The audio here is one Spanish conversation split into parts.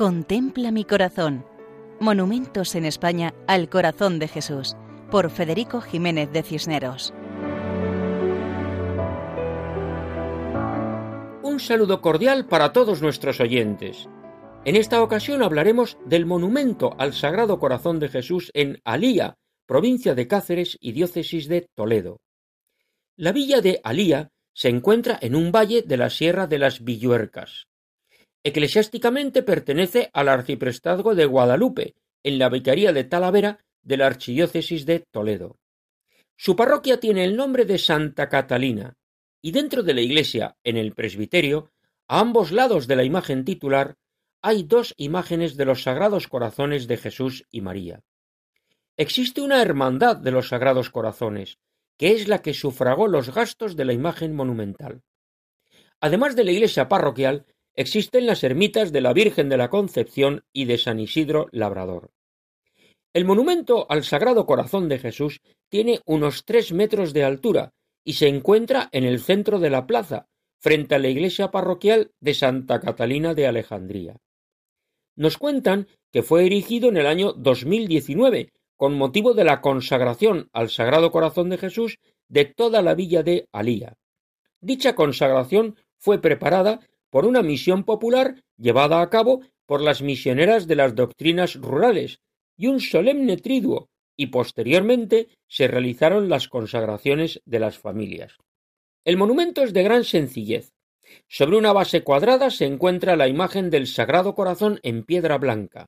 Contempla mi corazón. Monumentos en España al corazón de Jesús, por Federico Jiménez de Cisneros. Un saludo cordial para todos nuestros oyentes. En esta ocasión hablaremos del monumento al Sagrado Corazón de Jesús en Alía, provincia de Cáceres y diócesis de Toledo. La villa de Alía se encuentra en un valle de la Sierra de las Villuercas. Eclesiásticamente pertenece al arciprestazgo de Guadalupe, en la vicaría de Talavera de la archidiócesis de Toledo. Su parroquia tiene el nombre de Santa Catalina, y dentro de la iglesia, en el presbiterio, a ambos lados de la imagen titular, hay dos imágenes de los sagrados corazones de Jesús y María. Existe una hermandad de los sagrados corazones, que es la que sufragó los gastos de la imagen monumental. Además de la iglesia parroquial, existen las ermitas de la Virgen de la Concepción y de San Isidro Labrador. El monumento al Sagrado Corazón de Jesús tiene unos tres metros de altura y se encuentra en el centro de la plaza, frente a la iglesia parroquial de Santa Catalina de Alejandría. Nos cuentan que fue erigido en el año 2019 con motivo de la consagración al Sagrado Corazón de Jesús de toda la villa de Alía. Dicha consagración fue preparada por una misión popular llevada a cabo por las misioneras de las doctrinas rurales y un solemne triduo, y posteriormente se realizaron las consagraciones de las familias. El monumento es de gran sencillez. Sobre una base cuadrada se encuentra la imagen del Sagrado Corazón en piedra blanca.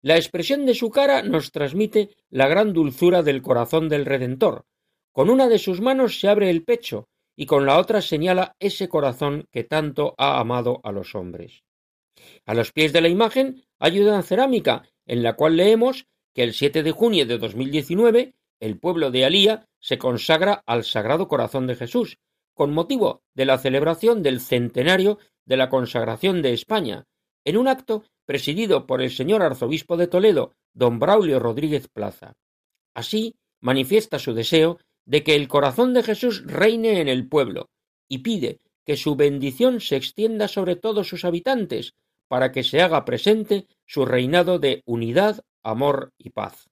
La expresión de su cara nos transmite la gran dulzura del corazón del Redentor. Con una de sus manos se abre el pecho y con la otra señala ese corazón que tanto ha amado a los hombres. A los pies de la imagen hay una cerámica en la cual leemos que el 7 de junio de 2019 el pueblo de Alía se consagra al Sagrado Corazón de Jesús, con motivo de la celebración del centenario de la consagración de España, en un acto presidido por el señor arzobispo de Toledo, don Braulio Rodríguez Plaza. Así manifiesta su deseo de que el corazón de Jesús reine en el pueblo, y pide que su bendición se extienda sobre todos sus habitantes, para que se haga presente su reinado de unidad, amor y paz.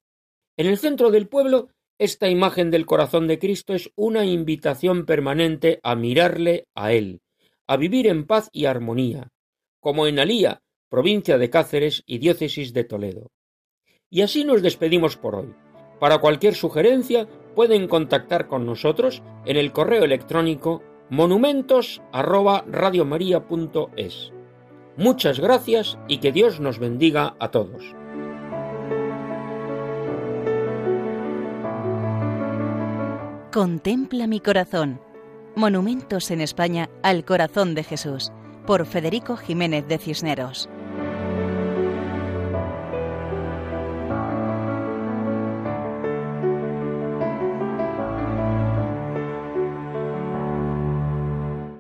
En el centro del pueblo, esta imagen del corazón de Cristo es una invitación permanente a mirarle a Él, a vivir en paz y armonía, como en Alía, provincia de Cáceres y diócesis de Toledo. Y así nos despedimos por hoy. Para cualquier sugerencia pueden contactar con nosotros en el correo electrónico monumentos@radiomaria.es. Muchas gracias y que Dios nos bendiga a todos. Contempla mi corazón. Monumentos en España al corazón de Jesús por Federico Jiménez de Cisneros.